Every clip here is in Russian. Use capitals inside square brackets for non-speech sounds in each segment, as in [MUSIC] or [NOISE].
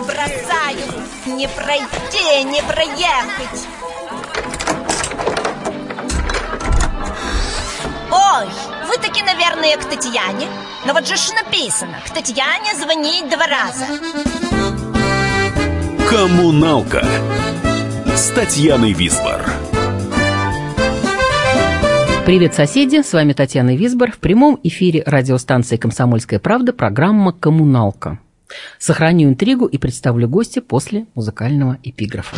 бросаю. Не пройти, не проехать. Ой, вы таки, наверное, к Татьяне. Но вот же ж написано, к Татьяне звонить два раза. Коммуналка с Татьяной Висбор. Привет, соседи! С вами Татьяна Висбор. В прямом эфире радиостанции «Комсомольская правда» программа «Коммуналка». Сохраню интригу и представлю гостя после музыкального эпиграфа.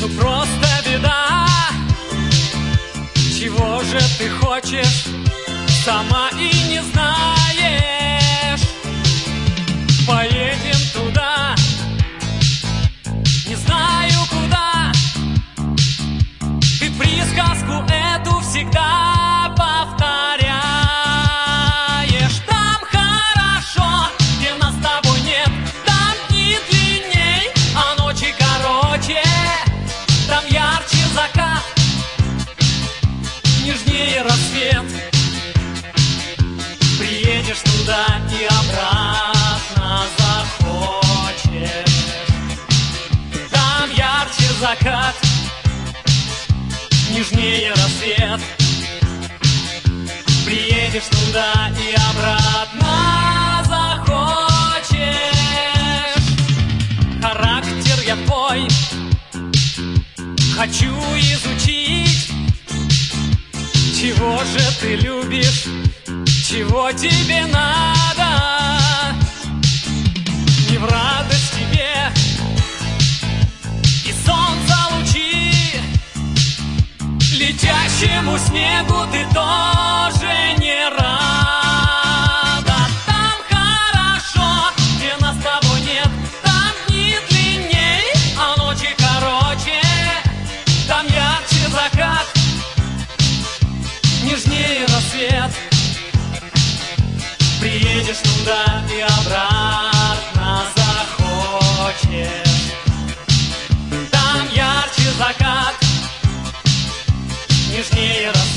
Ну сама и не знаешь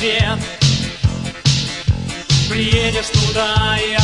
рассвет Приедешь туда и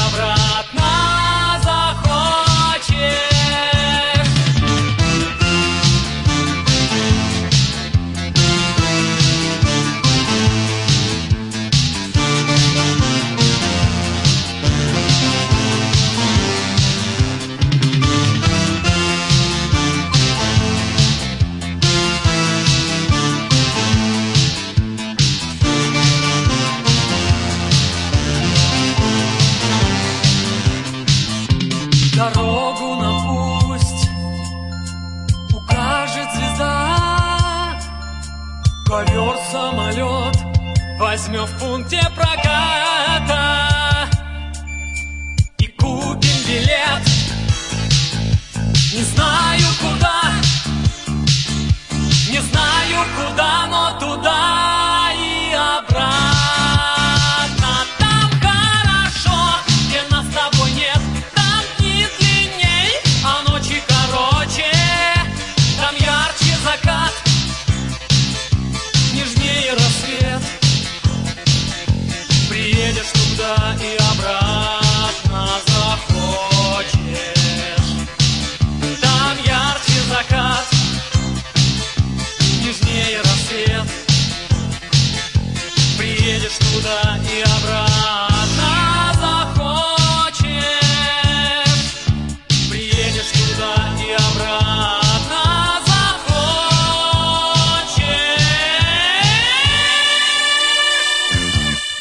Приедешь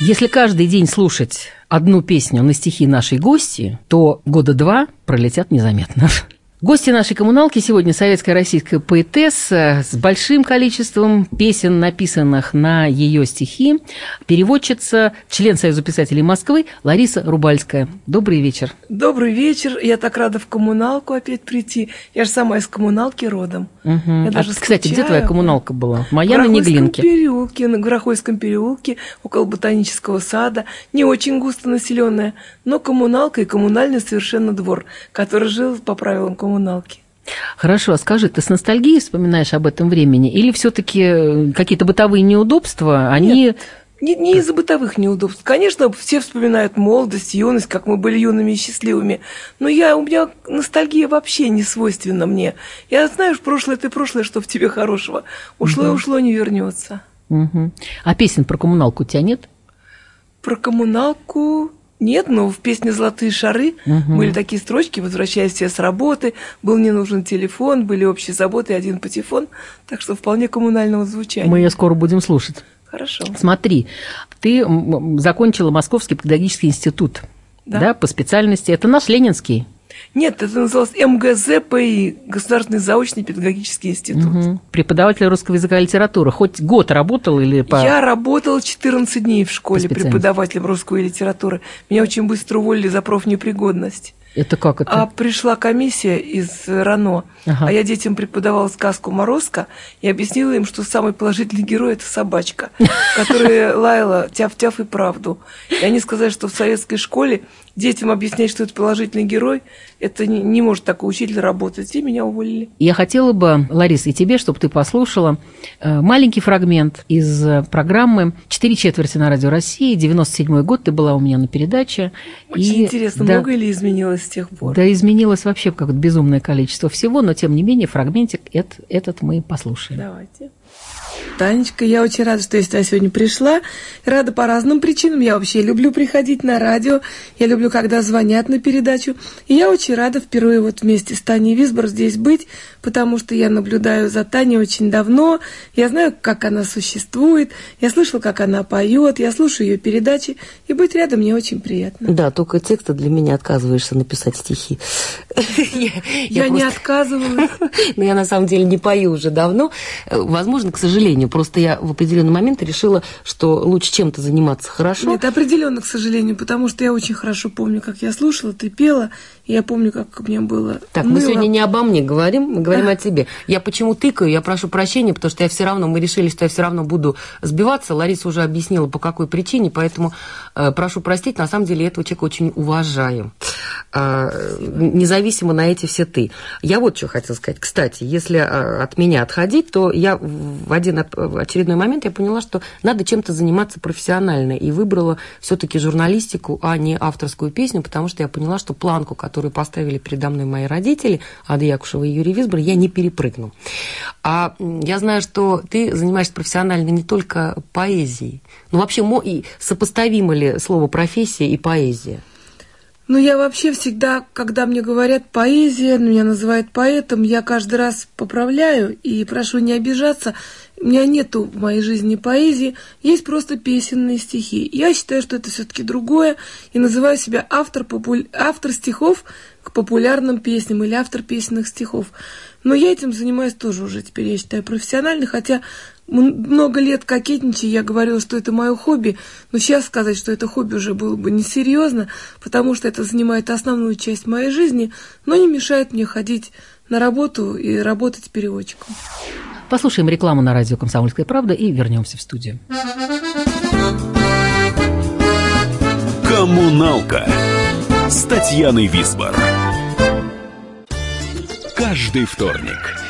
Если каждый день слушать одну песню на стихи нашей гости, то года два пролетят незаметно. Гости нашей коммуналки сегодня советская российская поэтесса с большим количеством песен, написанных на ее стихи, переводчица, член Союза писателей Москвы Лариса Рубальская. Добрый вечер. Добрый вечер. Я так рада в коммуналку опять прийти. Я же сама из коммуналки родом. Мгм. Я А, даже кстати, где твоя коммуналка была? Моя на Неглинке. переулке, на Горохойском переулке, около ботанического сада. Не очень густо населенная, но коммуналка и коммунальный совершенно двор, который жил по правилам коммуналки. Хорошо, а скажи, ты с ностальгией вспоминаешь об этом времени? Или все таки какие-то бытовые неудобства, они... Не, не из-за бытовых неудобств. Конечно, все вспоминают молодость, юность, как мы были юными и счастливыми. Но я, у меня ностальгия вообще не свойственна мне. Я знаю, что прошлое это прошлое, что в тебе хорошего. Ушло и ушло, не вернется. Мгм. А песен про коммуналку у тебя нет? Про коммуналку нет, но в песне «Золотые шары» были такие строчки, возвращаясь все с работы, был не нужен телефон, были общие заботы один патефон, так что вполне коммунального звучания. Мы ее скоро будем слушать. Хорошо. Смотри, ты закончила Московский педагогический институт, да, Да. по специальности. Это наш Ленинский. Нет, это называлось МГЗПИ, Государственный заочный педагогический институт. Мгм. Преподаватель русского языка и литературы. Хоть год работал или по... Я работала 14 дней в школе преподавателем русской литературы. Меня очень быстро уволили за профнепригодность. Это как это? А пришла комиссия из РАНО, Ага. а я детям преподавала сказку «Морозко» и объяснила им, что самый положительный герой – это собачка, [LAUGHS] которая лаяла тяв-тяв и правду. И они сказали, что в советской школе детям объяснять, что это положительный герой, это не, не может такой учитель работать. И меня уволили. Я хотела бы, Лариса, и тебе, чтобы ты послушала э, маленький фрагмент из э, программы «Четыре четверти на Радио России». 97 год ты была у меня на передаче. Очень И, интересно, да, много ли изменилось с тех пор? Да, изменилось вообще как безумное количество всего, но тем не менее фрагментик эт- этот мы послушаем. Давайте. Танечка, я очень рада, что я сюда сегодня пришла. Рада по разным причинам. Я вообще люблю приходить на радио. Я люблю, когда звонят на передачу. И я очень рада впервые вот вместе с Таней Висбор здесь быть, потому что я наблюдаю за Таней очень давно. Я знаю, как она существует. Я слышала, как она поет. Я слушаю ее передачи. И быть рядом мне очень приятно. Да, только текста для меня отказываешься написать стихи. Я не отказывалась. [LAUGHS] Но я на самом деле не пою уже давно. Э, Возможно, к сожалению. Просто я в определенный момент решила, что лучше чем-то заниматься хорошо. Нет, определенно, к сожалению, потому что я очень хорошо помню, как я слушала, ты пела, я помню, как мне было Так, мы мыло. сегодня не обо мне говорим, мы говорим о тебе. Я почему тыкаю, я прошу прощения, потому что я все равно, мы решили, что я все равно буду сбиваться. Лариса уже объяснила, по какой причине, поэтому э, прошу простить, на самом деле я этого человека очень уважаю. А, независимо на эти все ты. Я вот что хотела сказать. Кстати, если а, от меня отходить, то я в один очередной момент я поняла, что надо чем-то заниматься профессионально и выбрала все-таки журналистику, а не авторскую песню, потому что я поняла, что планку, которую поставили передо мной мои родители, Ада Якушева и Юрий Висбор, я не перепрыгну. А я знаю, что ты занимаешься профессионально не только поэзией, но вообще сопоставимо ли слово профессия и поэзия? Ну, я вообще всегда, когда мне говорят поэзия, меня называют поэтом, я каждый раз поправляю и прошу не обижаться. У меня нету в моей жизни поэзии, есть просто песенные стихи. Я считаю, что это все-таки другое, и называю себя автор, популь- автор стихов к популярным песням или автор песенных стихов. Но я этим занимаюсь тоже уже теперь, я считаю, профессионально, хотя много лет кокетничая, я говорила, что это мое хобби, но сейчас сказать, что это хобби уже было бы несерьезно, потому что это занимает основную часть моей жизни, но не мешает мне ходить на работу и работать переводчиком. Послушаем рекламу на радио «Комсомольская правда» и вернемся в студию. Коммуналка с Татьяной Висбор. Каждый вторник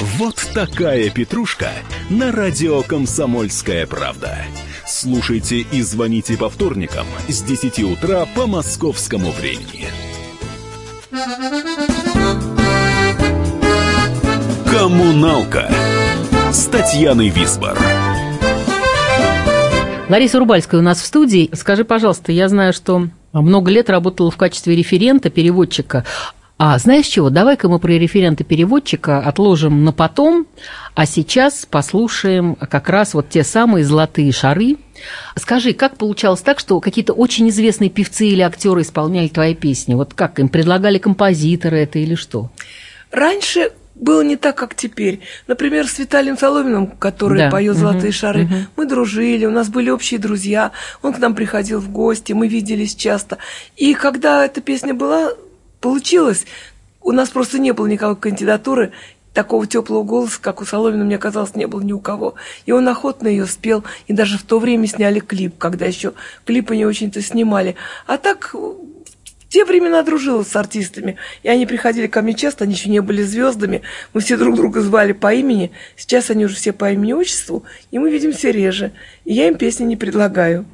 Вот такая петрушка на радио «Комсомольская правда». Слушайте и звоните по вторникам с 10 утра по московскому времени. Коммуналка с Татьяной Висбор. Лариса Рубальская у нас в студии. Скажи, пожалуйста, я знаю, что много лет работала в качестве референта, переводчика. А знаешь чего? Давай-ка мы про референта-переводчика отложим на потом, а сейчас послушаем как раз вот те самые золотые шары. Скажи, как получалось так, что какие-то очень известные певцы или актеры исполняли твои песни? Вот как им предлагали композиторы это или что? Раньше было не так, как теперь. Например, с Виталием Соломиным, который Да. поет. «Золотые шары», Мгм. мы дружили, у нас были общие друзья, он к нам приходил в гости, мы виделись часто. И когда эта песня была, получилась, у нас просто не было никакой кандидатуры, такого теплого голоса, как у Соломина, мне казалось, не было ни у кого. И он охотно ее спел, и даже в то время сняли клип, когда еще клипы не очень-то снимали. А так в те времена дружила с артистами, и они приходили ко мне часто, они еще не были звездами, мы все друг друга звали по имени, сейчас они уже все по имени-отчеству, и мы видимся реже, и я им песни не предлагаю.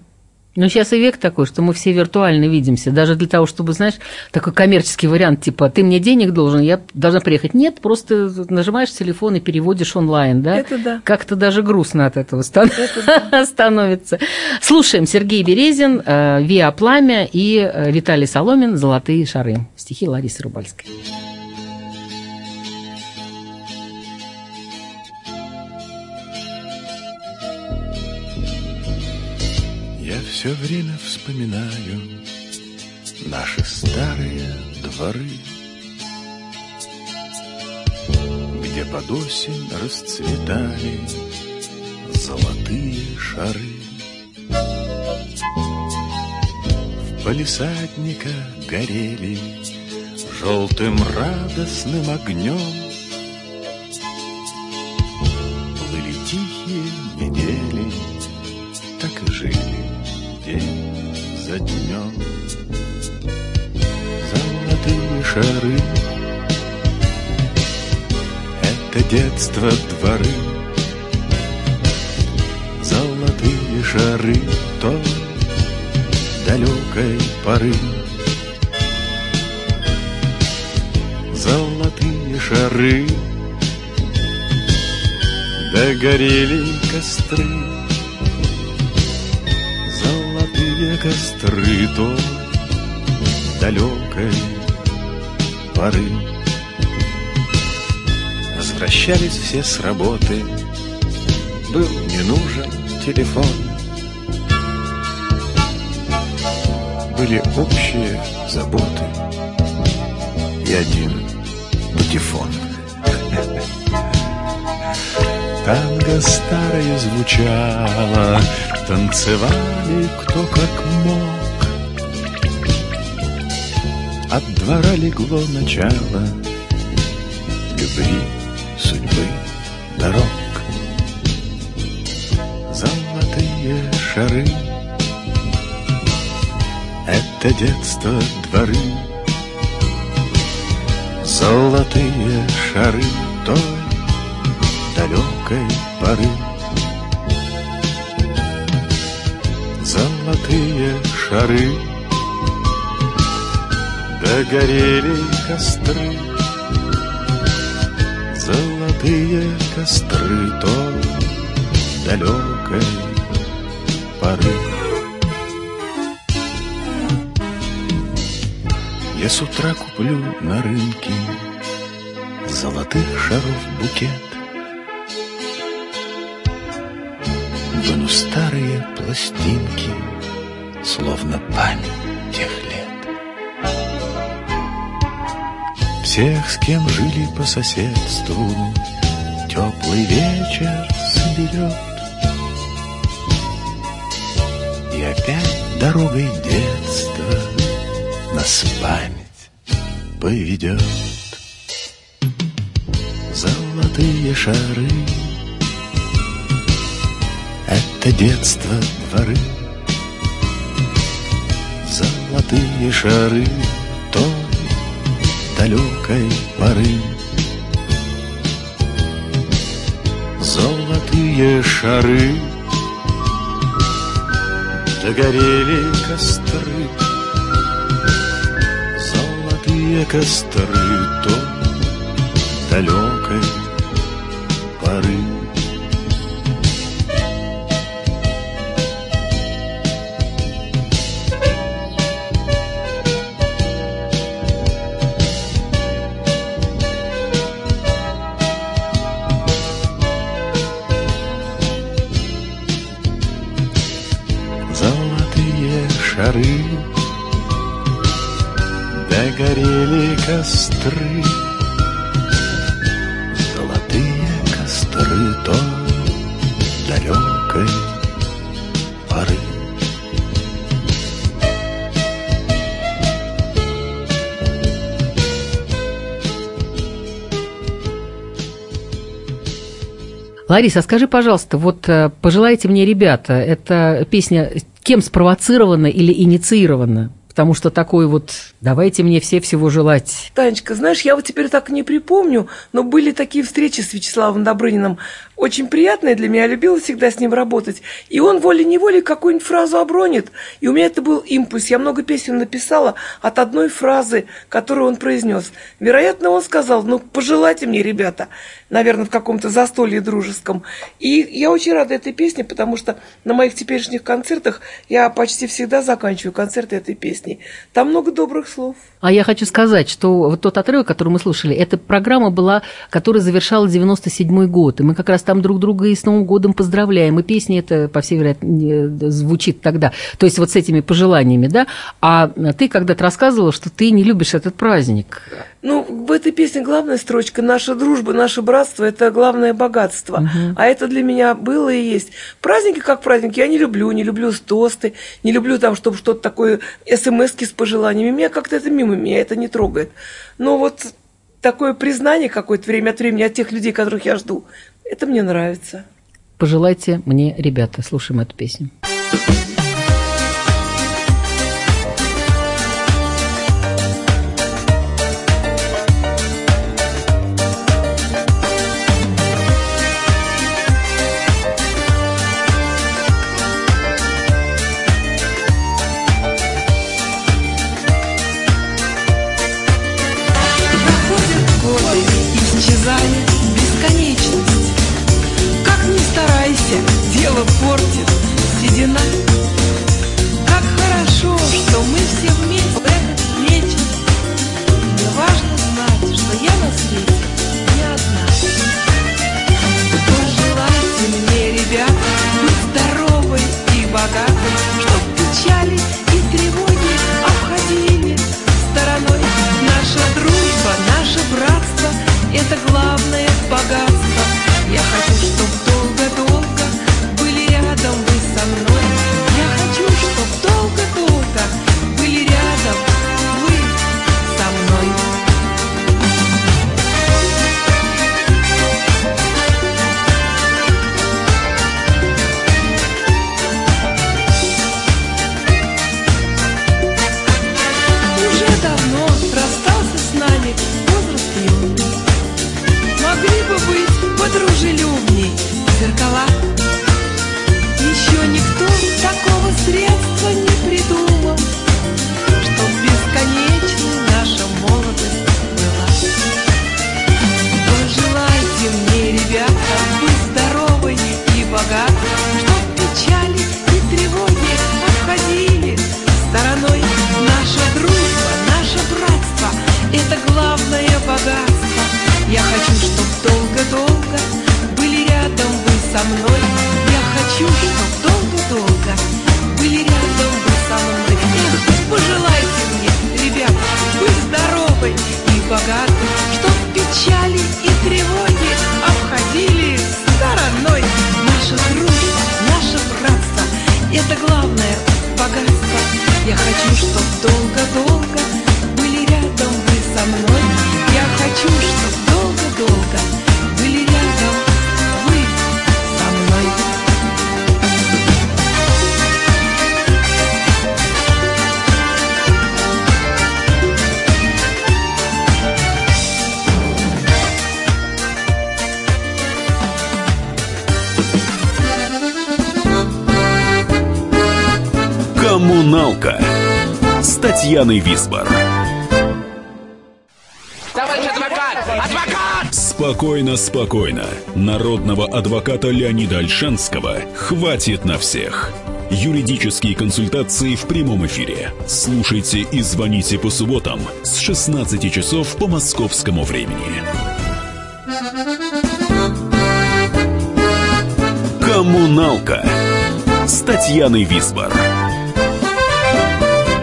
Ну, сейчас и век такой, что мы все виртуально видимся. Даже для того, чтобы, знаешь, такой коммерческий вариант, типа, ты мне денег должен, я должна приехать. Нет, просто нажимаешь телефон и переводишь онлайн, да? Это да. Как-то даже грустно от этого стан- Это [LAUGHS] становится. Слушаем Сергей Березин, э, Виа Пламя и э, Виталий Соломин «Золотые шары». Стихи Ларисы Рубальской. Все время вспоминаю наши старые дворы, где под осень расцветали золотые шары. В палисадниках горели желтым радостным огнем. Шары — это детство дворы. Золотые шары той далекой поры. Золотые шары Догорели костры Золотые костры той далекой поры. Возвращались все с работы, был не нужен телефон. Были общие заботы и один патефон. Танго старое звучало, танцевали кто как мог. Двора легло начало любви, судьбы, дорог. Золотые шары — это детство дворы. Золотые шары той далекой поры. Золотые шары Догорели костры. Золотые костры той далекой поры. Я с утра куплю на рынке Золотых шаров букет. Выну старые пластинки Словно память Всех, с кем жили по соседству. Теплый вечер соберет. И опять дорогой детства Нас память поведет. Золотые шары Это детство дворы. Золотые шары далекой поры. Золотые шары Догорели костры. Золотые костры золотые шары. Догорели костры Лариса, а скажи, пожалуйста, вот э, «Пожелайте мне, ребята» – это песня кем спровоцирована или инициирована? Потому что такой вот «давайте мне все всего желать». Танечка, знаешь, я вот теперь так не припомню, но были такие встречи с Вячеславом Добрыниным, очень приятные для меня, я любила всегда с ним работать. И он волей-неволей какую-нибудь фразу обронит, и у меня это был импульс. Я много песен написала от одной фразы, которую он произнес. Вероятно, он сказал, ну, пожелайте мне, ребята, наверное, в каком-то застолье дружеском. И я очень рада этой песне, потому что на моих теперешних концертах я почти всегда заканчиваю концерты этой песней. Там много добрых слов. А я хочу сказать, что вот тот отрывок, который мы слушали, эта программа была, которая завершала 97 год. И мы как раз там друг друга и с Новым годом поздравляем. И песня эта, по всей вероятности, звучит тогда. То есть вот с этими пожеланиями, да? А ты когда-то рассказывала, что ты не любишь этот праздник. Ну, в этой песне главная строчка «Наша дружба, наше братство – это главное богатство». Мгм. А это для меня было и есть. Праздники как праздники я не люблю. Не люблю тосты, не люблю там, чтобы что-то такое, смс с пожеланиями. Меня как-то это мимо, меня это не трогает. Но вот такое признание какое-то время от времени от тех людей, которых я жду, это мне нравится. Пожелайте мне, ребята, слушаем эту песню. Татьяной Висбор. Товарищ адвокат! Адвокат! Спокойно, спокойно. Народного адвоката Леонида Альшанского хватит на всех. Юридические консультации в прямом эфире. Слушайте и звоните по субботам с 16 часов по московскому времени. «Коммуналка» с Татьяной Висбор.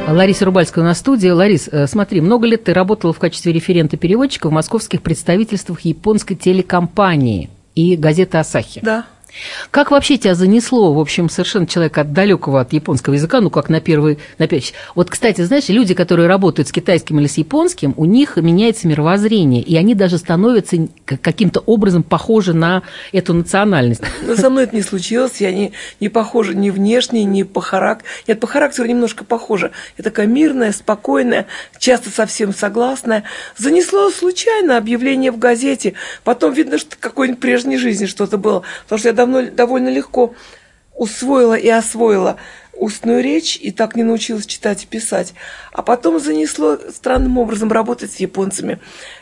Лариса Рубальская на студии. Ларис, э, смотри, много лет ты работала в качестве референта-переводчика в московских представительствах японской телекомпании и газеты «Асахи». Да. Как вообще тебя занесло, в общем, совершенно человека от далекого от японского языка, ну, как на первый, на первый. Вот, кстати, знаешь, люди, которые работают с китайским или с японским, у них меняется мировоззрение, и они даже становятся каким-то образом похожи на эту национальность. Но со мной это не случилось, я не, не похожа ни внешне, ни по характеру. Нет, по характеру немножко похожа. Я такая мирная, спокойная, часто совсем согласная. Занесло случайно объявление в газете. Потом видно, что какой-нибудь прежней жизни что-то было. Потому что я давно, довольно легко усвоила и освоила устную речь и так не научилась читать и писать. А потом занесло странным образом работать с японцами.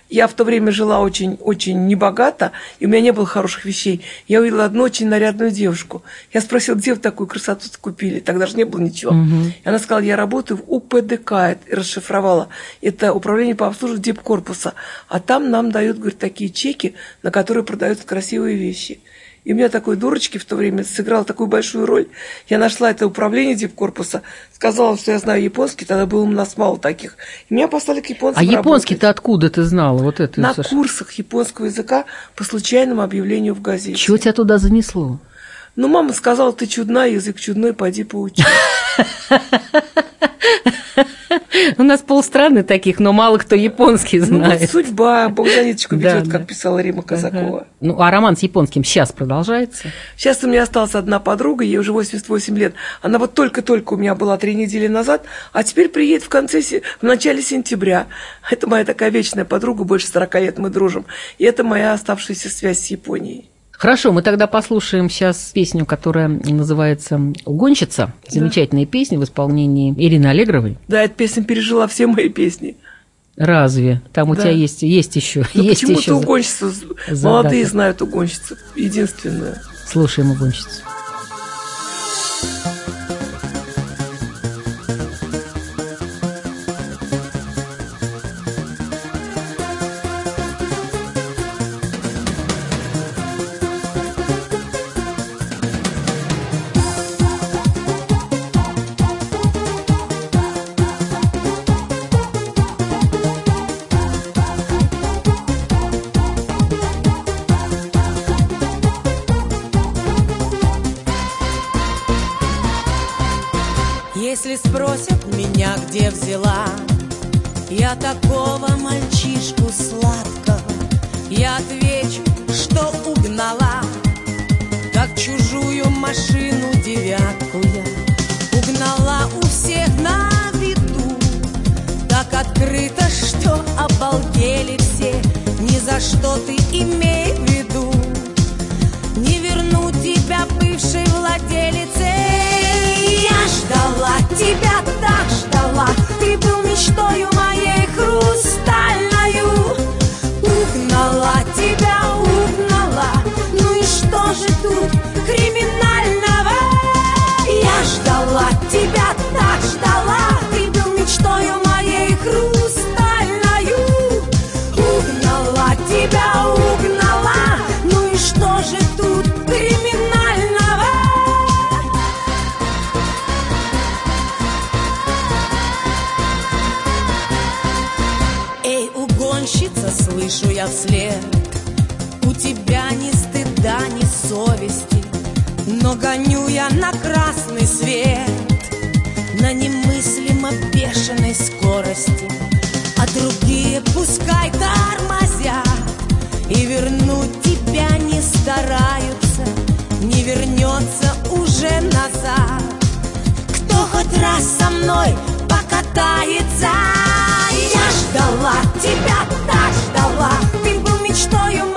Я в то время жила очень, очень небогато, и у меня не было хороших вещей. Я увидела одну очень нарядную девушку. Я спросила, где вы такую красоту купили? Тогда же не было ничего. И она сказала, я работаю в УПДК, и расшифровала. Это управление по обслуживанию дипкорпуса. А там нам дают, говорит, такие чеки, на которые продаются красивые вещи. И у меня такой дурочки в то время сыграл такую большую роль. Я нашла это управление дипкорпуса, сказала, что я знаю японский, тогда было у нас мало таких. И меня послали к японцам А японский-то откуда ты знала? Вот это, На Саша? курсах японского языка по случайному объявлению в газете. Чего тебя туда занесло? Ну, мама сказала, ты чудная, язык чудной, пойди поучи. [LAUGHS] [LAUGHS] У нас полстраны таких, но мало кто японский Ну, вот знает. судьба, Бог за ниточку [LAUGHS] ведет, да. как писала Рима Казакова. Ну, а роман с японским сейчас продолжается? Сейчас у меня осталась одна подруга, ей уже 88 лет. Она вот только-только у меня была три недели назад, а теперь приедет в конце, в начале сентября. Это моя такая вечная подруга, больше 40 лет мы дружим. И это моя оставшаяся связь с Японией. Хорошо, мы тогда послушаем сейчас песню, которая называется «Угонщица». Замечательная песня в исполнении Ирины Аллегровой. Да, эта песня пережила все мои песни. Разве? Там у Да. тебя есть, есть еще. Ну, есть почему-то еще. угонщица, задаток. молодые знают угонщицу, единственную. Слушаем угонщицу. Машину девятку я Угнала у всех на виду. Так открыто, что обалдели все Ни за что ты имей в виду. Не верну тебя бывшей владелице. Я ждала тебя, слышу я вслед. У тебя ни стыда, ни совести Но гоню я на красный свет. На немыслимо бешеной скорости. А другие пускай тормозят И вернуть тебя не стараются Не вернется уже назад. Кто хоть раз со мной покатается? Я ждала тебя, так ждала. Ты был мечтою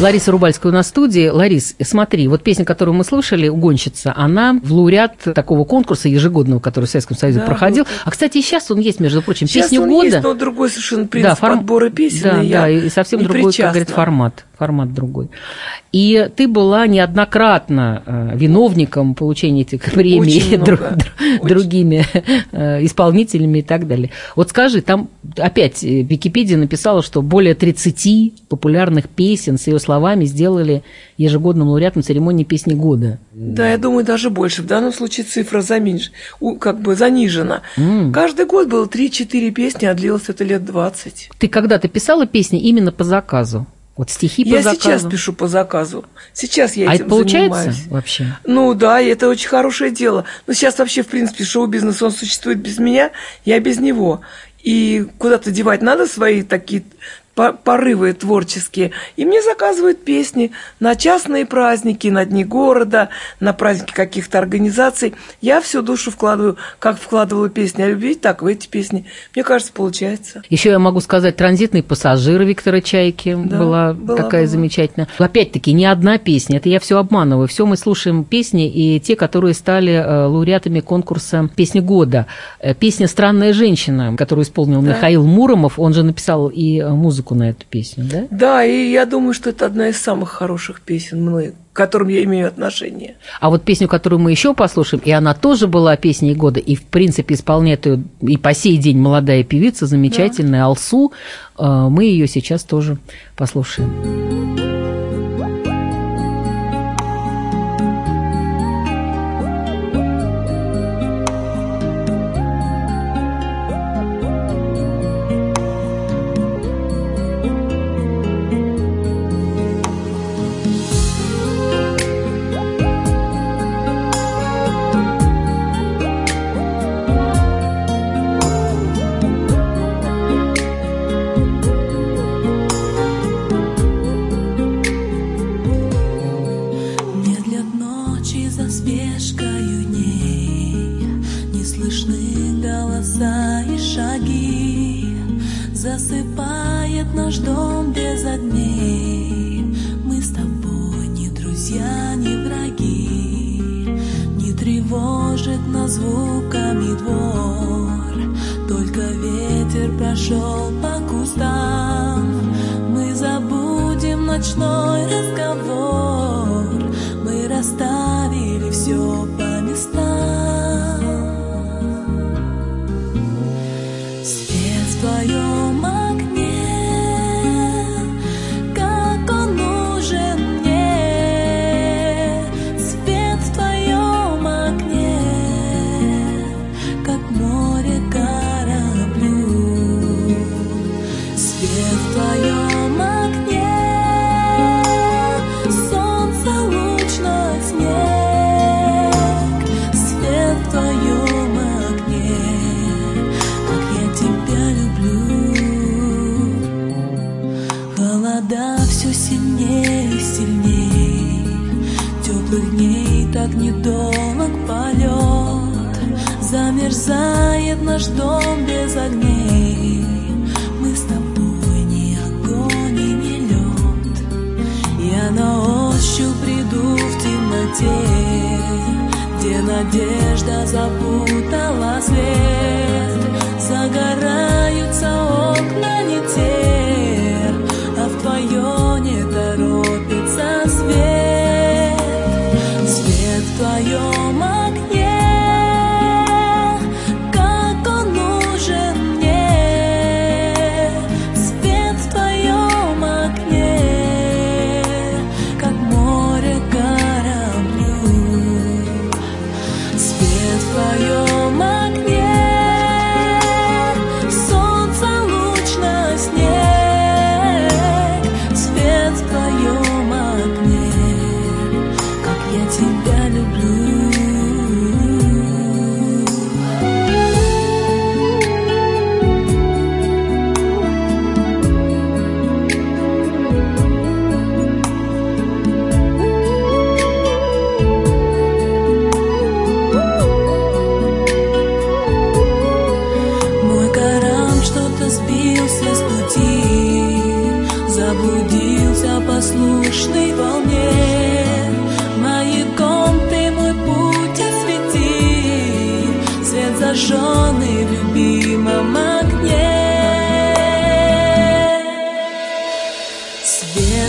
Лариса Рубальская у нас в студии. Ларис, смотри, вот песня, которую мы слушали, «Угонщица», она в лауреат такого конкурса ежегодного, который в Советском Союзе Да, проходил. был. А, кстати, и сейчас он есть, между прочим, Сейчас песня он года. есть, но другой совершенно принцип форм- подбора песен. Да, и да, и совсем другой, как говорит, формат. Формат другой. И ты была неоднократно э, виновником получения этих премий Очень дру- много. дру- другими э, исполнителями и так далее. Вот скажи, там опять э, Википедия написала, что более 30 популярных песен с ее словами сделали ежегодным лауреатом церемонии песни года. Да, я думаю, даже больше. В данном случае цифра заменьш- как бы занижена. Каждый год было 3-4 песни, а длилось это лет 20. Ты когда-то писала песни именно по заказу? Вот стихи по я заказу? сейчас пишу по заказу. Сейчас я а этим это получается занимаюсь. вообще? Ну да, это очень хорошее дело. Но сейчас вообще, в принципе, шоу-бизнес, он существует без меня, я без него. И куда-то девать надо свои такие по- порывы творческие. И мне заказывают песни на частные праздники, на дни города, на праздники каких-то организаций. Я всю душу вкладываю, как вкладывала песни о любви, так в эти песни. Мне кажется, получается. Еще я могу сказать, транзитный пассажир Виктора Чайки Да, была, была, такая была. замечательная. Опять-таки, не одна песня, это я все обманываю. Все мы слушаем песни, и те, которые стали э, лауреатами конкурса «Песни года». Э, Песня «Странная женщина», которую исполнил Да. Михаил Муромов, он же написал и э, музыку на эту песню, да? Да, и я думаю, что это одна из самых хороших песен мной, к которым я имею отношение. А вот песню, которую мы еще послушаем, и она тоже была песней года, и в принципе исполняет ее и по сей день молодая певица, замечательная Алсу, э, мы ее сейчас тоже послушаем. Звуками двор, Только ветер прошел по кустам. Мы забудем ночной разговор, Замерзает наш дом без огней. Мы с тобой не огонь и не лед. Я на ощупь приду в темноте, где надежда запутала свет.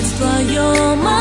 В твоем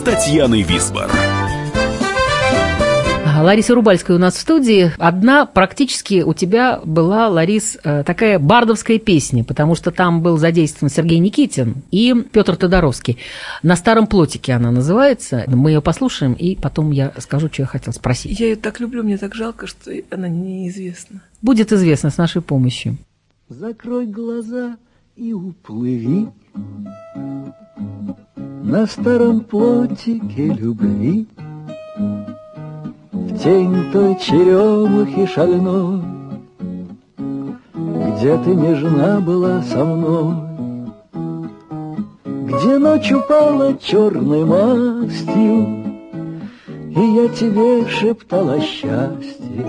с Татьяной Висбор. Лариса Рубальская у нас в студии. Одна практически у тебя была, Ларис, э, такая бардовская песня, потому что там был задействован Сергей Никитин и Петр Тодоровский. На старом плотике она называется. Мы ее послушаем, и потом я скажу, что я хотел спросить. Я ее так люблю, мне так жалко, что она неизвестна. Будет известно с нашей помощью. Закрой глаза и уплыви На старом плотике любви. В тень той черемухи шальной Где ты нежна была со мной Где ночь упала черной мастью И я тебе шептала счастье.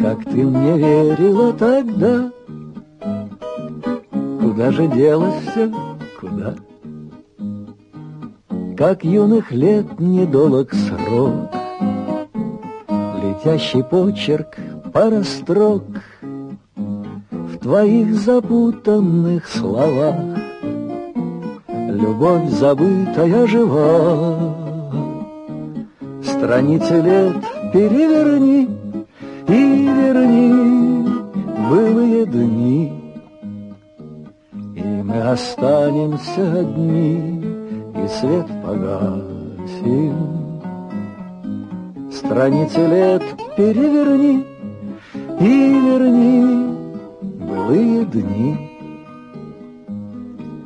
Как ты мне верила тогда? Куда же делось все, куда? Как юных лет недолог срок, Летящий почерк, пара строк В твоих запутанных словах. Любовь забытая жива. Страницы лет переверни И верни былые дни. И мы останемся одни, свет погасим. Страницы лет переверни и верни былые дни,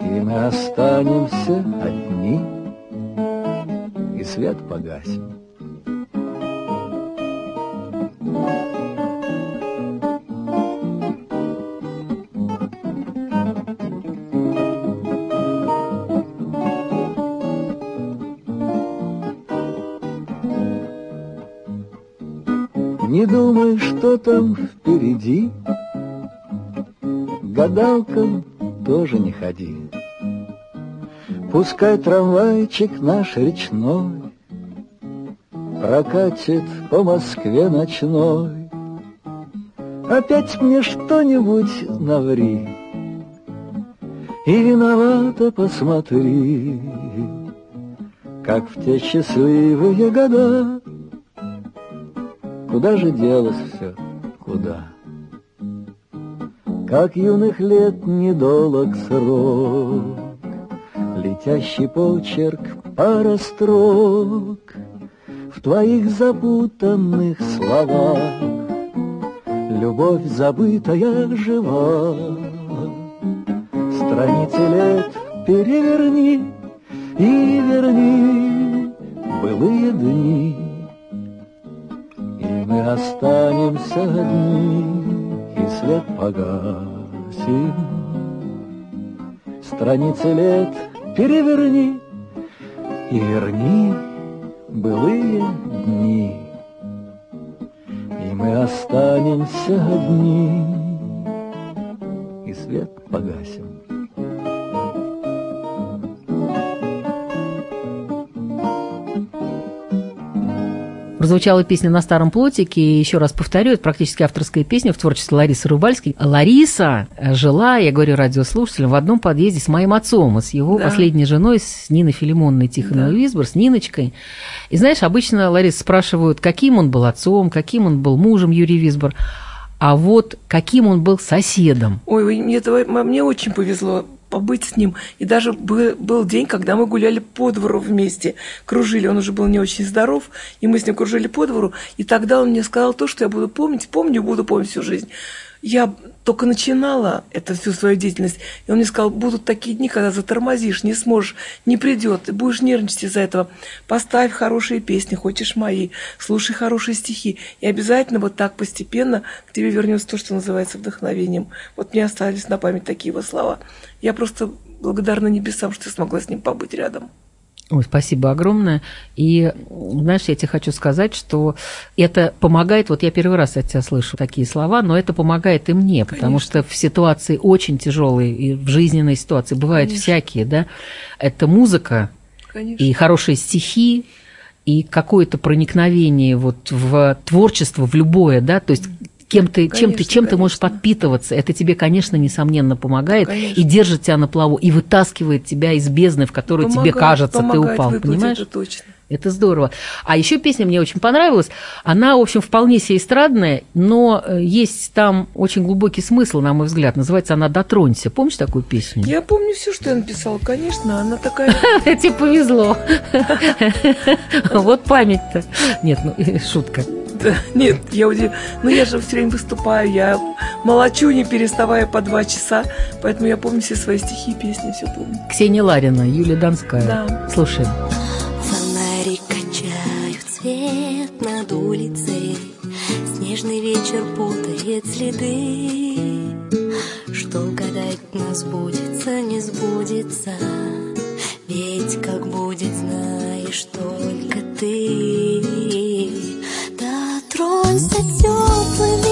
и мы останемся одни, и свет погасим. Не там впереди, Гадалкам тоже не ходи. Пускай трамвайчик наш речной Прокатит по Москве ночной. Опять мне что-нибудь наври И виновато посмотри, Как в те счастливые года Куда же делось все? Куда? Как юных лет недолог срок, Летящий почерк, пара строк В твоих запутанных словах Любовь забытая жива. Страницы лет переверни И верни былые дни мы останемся одни, и свет погасим. Страницы лет переверни и верни былые дни, и мы останемся одни, и свет погасим. Прозвучала песня «На старом плотике», и еще раз повторю, это практически авторская песня в творчестве Ларисы Рубальской. Лариса жила, я говорю радиослушателям, в одном подъезде с моим отцом, и с его Да. последней женой, с Ниной Филимоновной Тихоновой Висбор, с Ниночкой. И знаешь, обычно Лариса спрашивают, каким он был отцом, каким он был мужем Юрий Висбор, а вот каким он был соседом. Ой, мне, это- мне очень повезло побыть с ним. И даже был, был день, когда мы гуляли по двору вместе, кружили. Он уже был не очень здоров, и мы с ним кружили по двору. И тогда он мне сказал то, что я буду помнить, помню, буду помнить всю жизнь. Я только начинала это всю свою деятельность, и он мне сказал, будут такие дни, когда затормозишь, не сможешь, не придет, ты будешь нервничать из-за этого. Поставь хорошие песни, хочешь мои, слушай хорошие стихи, и обязательно вот так постепенно к тебе вернется то, что называется вдохновением. Вот мне остались на память такие его слова. Я просто благодарна небесам, что я смогла с ним побыть рядом. Ой, спасибо огромное. И, знаешь, я тебе хочу сказать, что это помогает, вот я первый раз от тебя слышу такие слова, но это помогает и мне, потому что в ситуации очень тяжелой и в жизненной ситуации бывают Конечно. всякие, да, это музыка Конечно. и хорошие стихи, и какое-то проникновение вот в творчество, в любое, да, то есть кем ты, чем ты, Конечно, чем ты можешь подпитываться, это тебе, конечно, несомненно помогает Конечно. и держит тебя на плаву, и вытаскивает тебя из бездны, в тебе Помогает, кажется, ты помогает упал, выплыть, понимаешь? Это точно. Это здорово. А еще песня мне очень понравилась. Она, в общем, вполне себе эстрадная, но э, есть там очень глубокий смысл, на мой взгляд. Называется она «Дотронься». Помнишь такую песню? Я помню все, что я написала, конечно, она такая... [LAUGHS] Тебе повезло. [LAUGHS] Вот память-то. Нет, ну, шутка. Да, [LAUGHS] нет, я удив... Ну, я же все время выступаю, я молочу, не переставая по два часа, поэтому я помню все свои стихи и песни, все помню. Ксения Ларина, Юлия Донская. Да. Слушаем. Фонари качают свет над улицей Снежный вечер путает следы Что гадать нас сбудется, не сбудется Ведь как будет, знаешь только ты Дотронься теплыми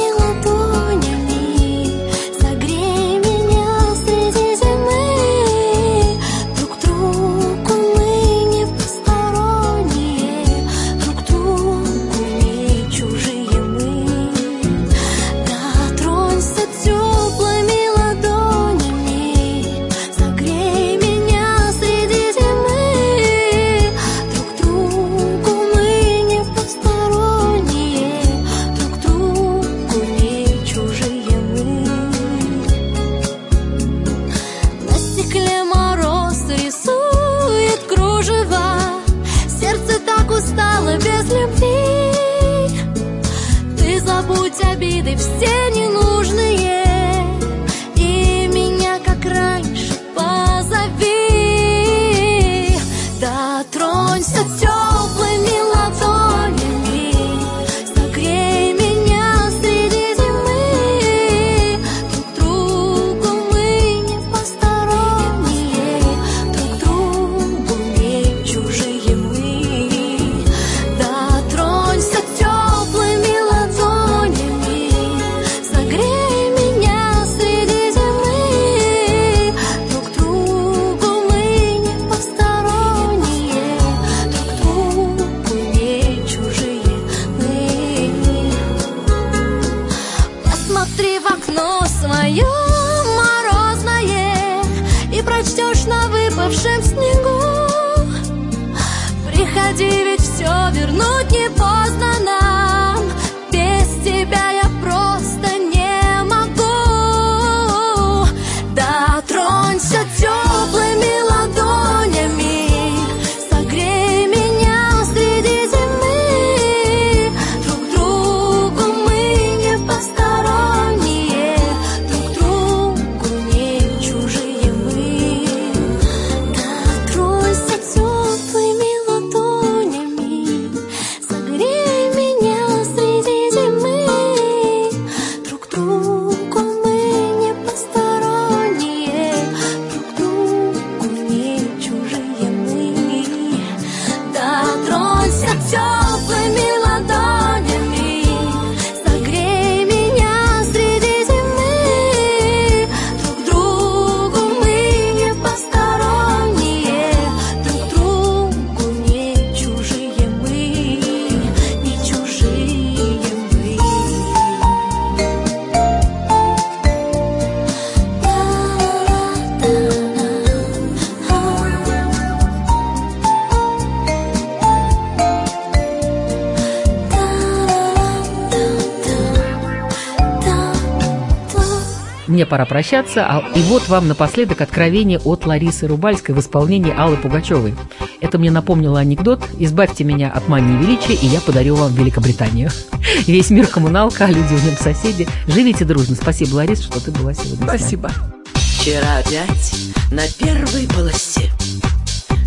пора прощаться. А, и вот вам напоследок откровение от Ларисы Рубальской в исполнении Аллы Пугачевой. Это мне напомнило анекдот «Избавьте меня от мании величия, и я подарю вам Великобританию». [LAUGHS] Весь мир коммуналка, а люди в нем соседи. Живите дружно. Спасибо, Лариса, что ты была сегодня с нами. Спасибо. Вчера опять на первой полосе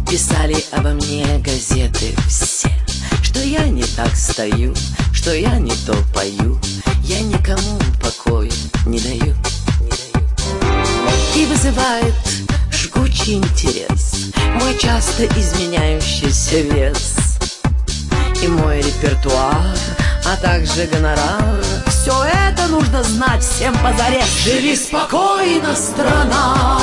Писали обо мне газеты все Что я не так стою, что я не то пою Я никому покоя не даю И вызывает жгучий интерес Мой часто изменяющийся вес. И мой репертуар, а также гонорар. Все это нужно знать всем позарез Живи спокойно, страна.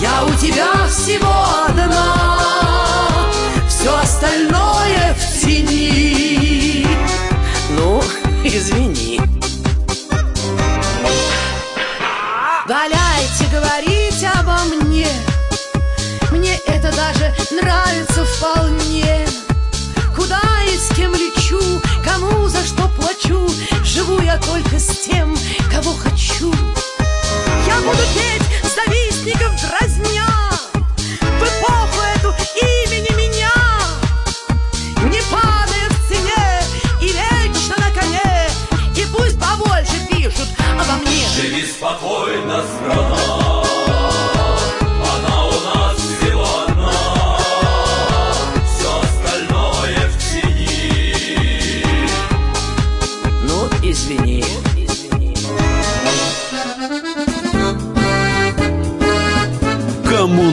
Я у тебя всего одна. Все остальное в тени вполне. Куда и с кем лечу, кому за что плачу Живу я только с тем, кого хочу. Я буду петь